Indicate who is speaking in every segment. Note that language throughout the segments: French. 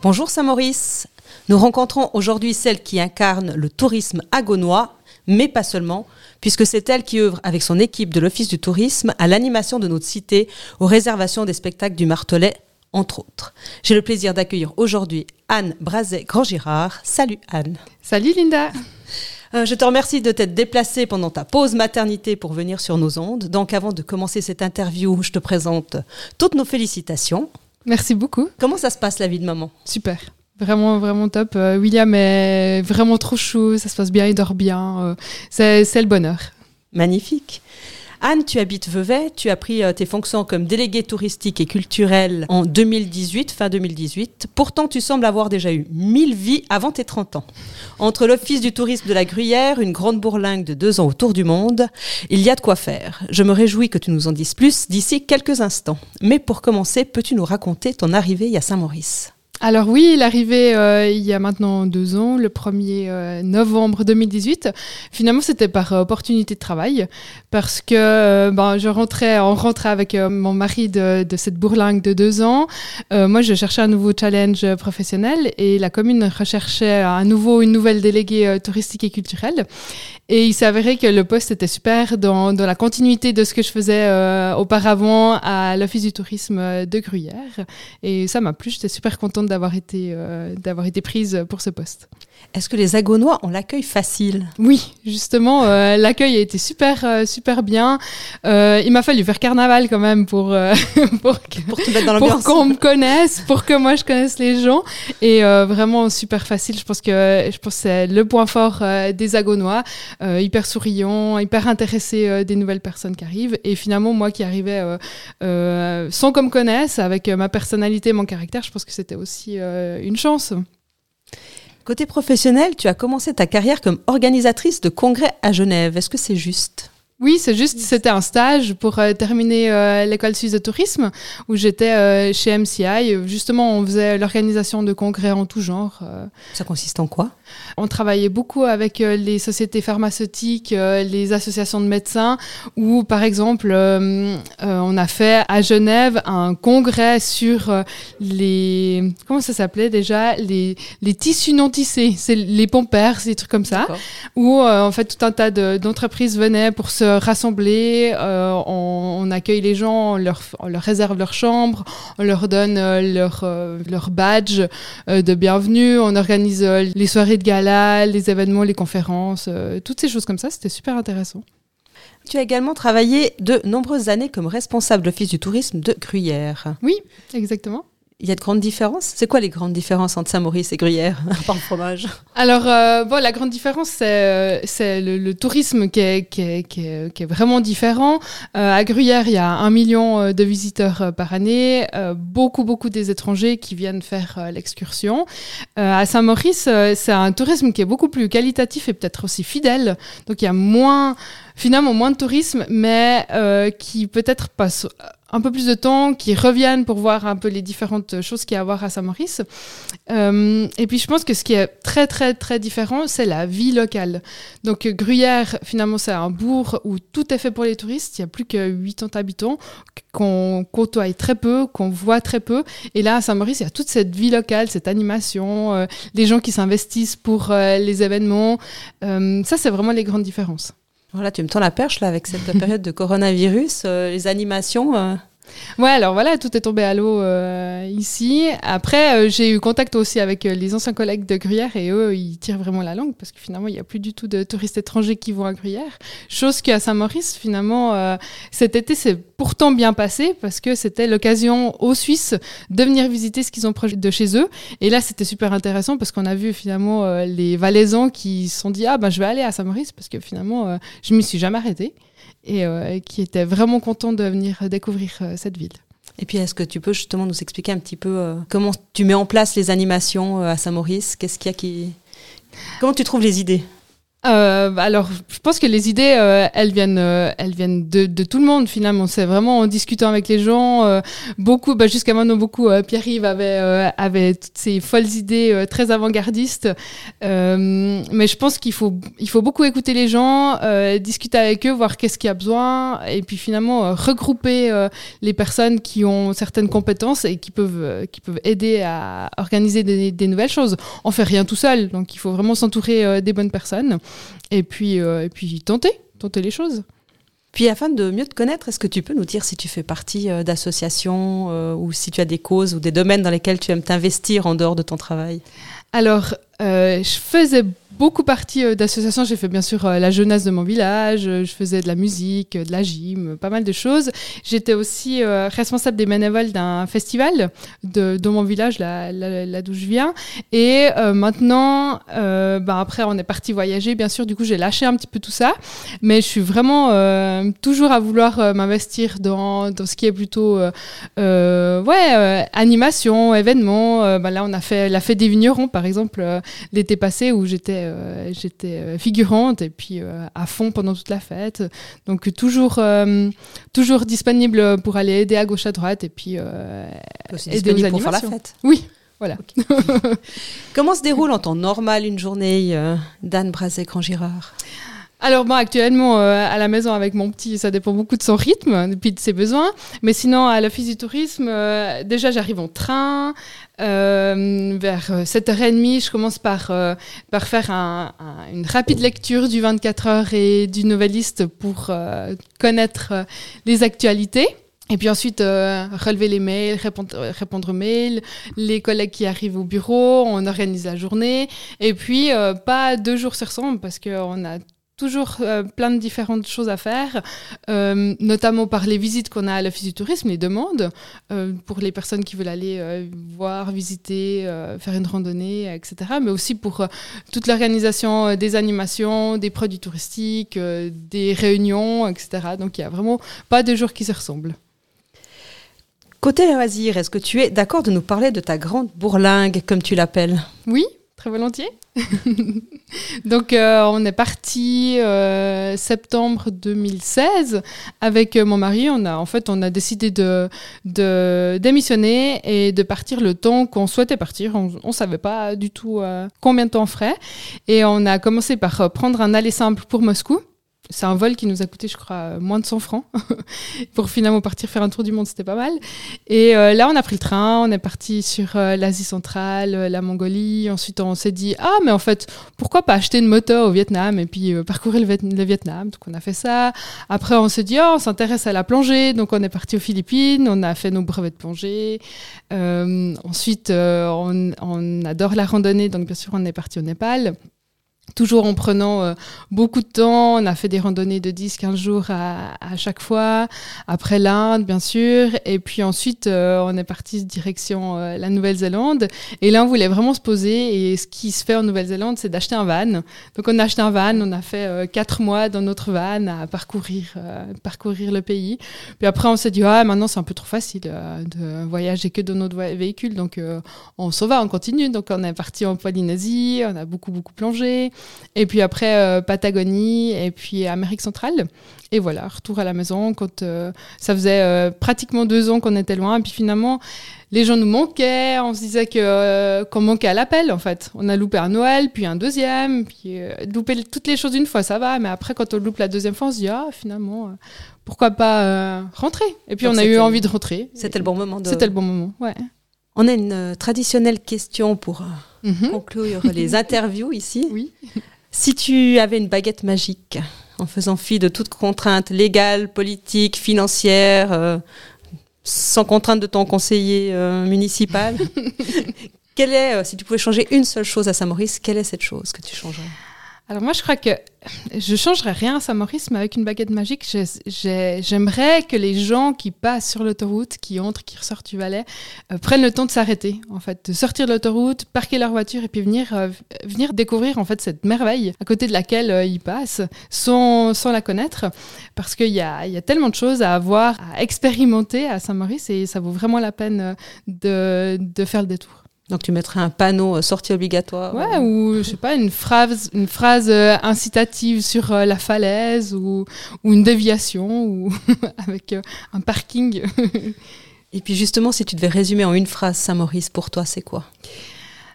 Speaker 1: Bonjour Saint-Maurice. Nous rencontrons aujourd'hui celle qui incarne le tourisme agonois, mais pas seulement, puisque c'est elle qui œuvre avec son équipe de l'Office du tourisme à l'animation de notre cité, aux réservations des spectacles du Martelet, entre autres. J'ai le plaisir d'accueillir aujourd'hui Anne Brazet-Grand-Girard. Salut Anne.
Speaker 2: Salut Linda.
Speaker 1: Euh, je te remercie de t'être déplacée pendant ta pause maternité pour venir sur nos ondes. Donc avant de commencer cette interview, je te présente toutes nos félicitations.
Speaker 2: Merci beaucoup.
Speaker 1: Comment ça se passe la vie de maman?
Speaker 2: Super. Vraiment, vraiment top. Euh, William est vraiment trop chou, ça se passe bien, il dort bien. euh, c'est c'est le bonheur.
Speaker 1: Magnifique. Anne, tu habites Vevey, tu as pris euh, tes fonctions comme déléguée touristique et culturelle en 2018, fin 2018. Pourtant, tu sembles avoir déjà eu mille vies avant tes 30 ans. Entre l'Office du tourisme de la Gruyère, une grande bourlingue de deux ans autour du monde, il y a de quoi faire. Je me réjouis que tu nous en dises plus d'ici quelques instants. Mais pour commencer, peux-tu nous raconter ton arrivée à Saint-Maurice?
Speaker 2: Alors oui, il est arrivé euh, il y a maintenant deux ans, le 1er euh, novembre 2018. Finalement, c'était par euh, opportunité de travail, parce que euh, ben, je rentrais, on rentrait avec mon mari de, de cette bourlingue de deux ans. Moi, je cherchais un nouveau challenge professionnel et la commune recherchait à nouveau une nouvelle déléguée touristique et culturelle. Et il avéré que le poste était super dans, dans la continuité de ce que je faisais euh, auparavant à l'Office du tourisme de Gruyère. Et ça m'a plu, j'étais super contente d'avoir été, euh, d'avoir été prise pour ce poste.
Speaker 1: Est-ce que les Agonois ont l'accueil facile?
Speaker 2: Oui, justement, euh, l'accueil a été super, euh, super bien. Euh, il m'a fallu faire carnaval quand même pour, euh, pour, que-
Speaker 1: pour te mettre dans
Speaker 2: pour
Speaker 1: l'ambiance
Speaker 2: qu'on me connaisse, pour que moi je connaisse les gens. Et euh, vraiment super facile. Je pense que je pense que c'est le point fort des Agonois. Euh, hyper souriant, hyper intéressé euh, des nouvelles personnes qui arrivent. Et finalement, moi qui arrivais euh, sans qu'on me connaisse, avec ma personnalité, mon caractère, je pense que c'était aussi une chance.
Speaker 1: Côté professionnel, tu as commencé ta carrière comme organisatrice de congrès à Genève. Est-ce que c'est juste?
Speaker 2: Oui, c'est juste, c'était un stage pour euh, terminer euh, l'école suisse de tourisme où j'étais euh, chez MCI. Justement, on faisait l'organisation de congrès en tout genre.
Speaker 1: Ça consiste en quoi?
Speaker 2: On travaillait beaucoup avec les sociétés pharmaceutiques, les associations de médecins, où par exemple, on a fait à Genève un congrès sur les comment ça s'appelait déjà? Les, les tissus non tissés, c'est les pompers, des trucs comme ça. Où en fait tout un tas de- d'entreprises venaient pour se rassembler. euh, on, on accueille les gens, on leur, on leur réserve leur chambre, on leur donne euh, leur, euh, leur badge de bienvenue, on organise les soirées de gala, les événements, les conférences, toutes ces choses comme ça. C'était super intéressant.
Speaker 1: Tu as également travaillé de nombreuses années comme responsable de l'Office du tourisme de Gruyère.
Speaker 2: Oui, exactement.
Speaker 1: Il y a de grandes différences C'est quoi les grandes différences entre Saint-Maurice et Gruyère Par le fromage?
Speaker 2: Alors, euh, bon, la grande différence, c'est euh, le, le tourisme qui est, qui est, qui est, vraiment différent. Euh, à Gruyère, il y a un million euh, de visiteurs euh, par année, euh, beaucoup, beaucoup des étrangers qui viennent faire l'excursion. À Saint-Maurice, c'est un tourisme qui est beaucoup plus qualitatif et peut-être aussi fidèle. Donc, il y a moins, finalement, moins de tourisme, mais qui peut-être passe un peu plus de temps, qui reviennent pour voir un peu les différentes choses qu'il y a à voir à Saint-Maurice. Euh, et puis je pense que ce qui est très très très différent, c'est la vie locale. Donc Gruyère, finalement, c'est un bourg où tout est fait pour les touristes. Il n'y a plus que 80 habitants qu'on côtoie très peu, qu'on voit très peu. Et là, à Saint-Maurice, il y a toute cette vie locale, cette animation, euh, les gens qui s'investissent pour euh, les événements. Ça, c'est vraiment les grandes différences.
Speaker 1: Voilà, tu me tends la perche là avec cette période de coronavirus, euh, les animations. euh,
Speaker 2: Ouais, alors voilà, tout est tombé à l'eau euh, ici. Après, euh, j'ai eu contact aussi avec euh, les anciens collègues de Gruyère et eux, ils tirent vraiment la langue parce que finalement, il n'y a plus du tout de touristes étrangers qui vont à Gruyère. Chose qu'à Saint-Maurice, finalement, cet été, c'est pourtant bien passé parce que c'était l'occasion aux Suisses de venir visiter ce qu'ils ont proche de chez eux. Et là, c'était super intéressant parce qu'on a vu finalement les Valaisans qui se sont dit Ah, ben, je vais aller à Saint-Maurice parce que finalement, je m'y suis jamais arrêtée et euh, qui étaient vraiment contents de venir découvrir euh, cette ville.
Speaker 1: Et puis, est-ce que tu peux justement nous expliquer un petit peu euh, comment tu mets en place les animations euh, à Saint-Maurice? Qu'est-ce qu'il y a qui. Comment tu trouves les idées?
Speaker 2: Euh, alors, je pense que les idées, euh, elles viennent, euh, elles viennent de, tout le monde finalement. C'est vraiment en discutant avec les gens. Euh, beaucoup, bah, jusqu'à maintenant, beaucoup. Pierre-Yves avait, avait toutes ces folles idées très avant-gardistes. mais je pense qu'il faut, il faut beaucoup écouter les gens, discuter avec eux, voir qu'est-ce qu'il y a besoin, et puis finalement regrouper les personnes qui ont certaines compétences et qui peuvent, qui peuvent aider à organiser des, des nouvelles choses. On fait rien tout seul, donc il faut vraiment s'entourer des bonnes personnes et puis, euh, et puis tenter, tenter les choses.
Speaker 1: Puis afin de mieux te connaître, est-ce que tu peux nous dire si tu fais partie euh, d'associations euh, ou si tu as des causes ou des domaines dans lesquels tu aimes t'investir en dehors de ton travail?
Speaker 2: Alors, je faisais beaucoup partie euh, d'associations. J'ai fait bien sûr euh, la jeunesse de mon village, euh, je faisais de la musique, de la gym, pas mal de choses. J'étais aussi responsable des bénévoles d'un festival de, dans mon village, là, d'où je viens. Et maintenant, ben après, on est parti voyager, bien sûr. Du coup, j'ai lâché un petit peu tout ça. Mais je suis vraiment toujours à vouloir m'investir dans, dans, ce qui est plutôt ouais, animation, événements. Ben là, on a fait la fête des vignerons, par exemple, l'été passé, où j'étais euh, j'étais euh, figurante et puis euh, à fond pendant toute la fête. Donc toujours, toujours disponible pour aller aider à gauche à droite et puis
Speaker 1: aider aux pour faire la fête.
Speaker 2: Oui, voilà.
Speaker 1: Comment se déroule en temps normal une journée d'Anne Brazé-Grand Girard
Speaker 2: alors moi actuellement à la maison avec mon petit, ça dépend beaucoup de son rythme et de ses besoins. Mais sinon à l'office du tourisme, déjà j'arrive en train. Euh, vers 7h30, je commence par, euh, par faire un, une rapide lecture du 24 heures et du Noveliste pour euh, connaître les actualités. Et puis ensuite, relever les mails, répondre, répondre aux mails, les collègues qui arrivent au bureau, on organise la journée. Et puis, pas deux jours se ressemblent parce qu'on a toujours euh, plein de différentes choses à faire, euh, notamment par les visites qu'on a à l'Office du tourisme, les demandes, euh, pour les personnes qui veulent aller voir, visiter, faire une randonnée, etc. Mais aussi pour toute l'organisation des animations, des produits touristiques, des réunions, etc. Donc il n'y a vraiment pas de jours qui se ressemblent.
Speaker 1: Côté loisirs, est-ce que tu es d'accord de nous parler de ta grande bourlingue, comme tu l'appelles?
Speaker 2: Oui, très volontiers. Donc euh, on est parti euh, septembre 2016 avec euh, mon mari. On a en fait on a décidé de, de démissionner et de partir le temps qu'on souhaitait partir. On, ne savait pas du tout combien de temps ferait et on a commencé par prendre un aller simple pour Moscou c'est un vol qui nous a coûté, je crois, moins de 100 francs. pour finalement partir faire un tour du monde, c'était pas mal. Et euh, là, on a pris le train, on est parti sur euh, l'Asie centrale, euh, la Mongolie. Ensuite, on s'est dit, ah, mais en fait, pourquoi pas acheter une moto au Vietnam et puis parcourir le, Vietnam Donc, on a fait ça. Après, on s'est dit, oh, on s'intéresse à la plongée. Donc, on est parti aux Philippines, on a fait nos brevets de plongée. ensuite, on, on adore la randonnée, donc bien sûr, on est parti au Népal toujours en prenant euh, beaucoup de temps. On a fait des randonnées de 10-15 jours à, à, chaque fois. Après l'Inde, bien sûr. Et puis ensuite, euh, on est parti direction euh, la Nouvelle-Zélande. Et là, on voulait vraiment se poser. Et ce qui se fait en Nouvelle-Zélande, c'est d'acheter un van. Donc, on a acheté un van. On a fait quatre mois dans notre van à parcourir, parcourir le pays. Puis après, on s'est dit, ah, maintenant, c'est un peu trop facile de voyager que dans notre véhicule. Donc, on s'en va, on continue. Donc, on est parti en Polynésie. On a beaucoup, beaucoup plongé. Et puis après, euh, Patagonie et puis Amérique centrale. Et voilà, retour à la maison quand euh, ça faisait euh, pratiquement deux ans qu'on était loin. Et puis finalement, les gens nous manquaient. On se disait que qu'on manquait à l'appel en fait. On a loupé un Noël, puis un deuxième, puis louper toutes les choses une fois, ça va. Mais après, quand on loupe la deuxième fois, on se dit ah finalement, pourquoi pas rentrer Et puis on a eu envie de rentrer.
Speaker 1: C'était le bon moment. De...
Speaker 2: C'était le bon moment, ouais.
Speaker 1: On a une traditionnelle question pour Mhm. conclure les interviews ici.
Speaker 2: Oui.
Speaker 1: Si tu avais une baguette magique, en faisant fi de toute contrainte légale, politique, financière, euh, sans contrainte de ton conseiller euh, municipal, quelle est, euh, si tu pouvais changer une seule chose à Saint-Maurice, quelle est cette chose que tu changerais?
Speaker 2: Alors moi, je crois que je changerais rien à Saint-Maurice, mais avec une baguette magique, j'aimerais que les gens qui passent sur l'autoroute, qui entrent, qui ressortent du Valais, euh, prennent le temps de s'arrêter, en fait, de sortir de l'autoroute, parquer leur voiture et puis venir, euh, venir découvrir en fait cette merveille à côté de laquelle euh, ils passent, sans, sans la connaître, parce qu'il y a, y a tellement de choses à avoir, à expérimenter à Saint-Maurice, et ça vaut vraiment la peine de, de faire le détour.
Speaker 1: Donc tu mettrais un panneau euh, sortie obligatoire.
Speaker 2: Ouais,
Speaker 1: euh,
Speaker 2: ou je sais pas, une phrase, une phrase euh, incitative sur la falaise ou, ou une déviation ou avec un parking.
Speaker 1: Et puis justement, si tu devais résumer en une phrase Saint-Maurice, pour toi, c'est quoi?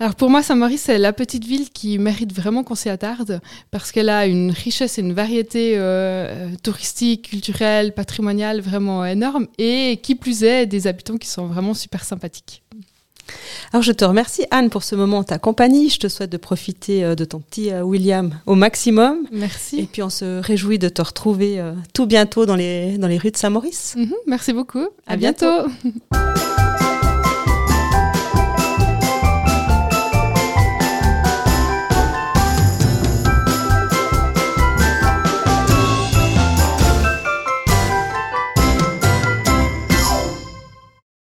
Speaker 2: Alors pour moi, Saint-Maurice, c'est la petite ville qui mérite vraiment qu'on s'y attarde parce qu'elle a une richesse et une variété euh, touristique, culturelle, patrimoniale vraiment énorme et qui plus est, des habitants qui sont vraiment super sympathiques.
Speaker 1: Alors je te remercie Anne pour ce moment en ta compagnie. Je te souhaite de profiter euh, de ton petit euh, William au maximum.
Speaker 2: Merci.
Speaker 1: Et puis on se réjouit de te retrouver euh, tout bientôt dans les, dans les rues de Saint-Maurice.
Speaker 2: Mhm, merci beaucoup.
Speaker 1: À
Speaker 2: À
Speaker 1: bientôt.
Speaker 2: bientôt.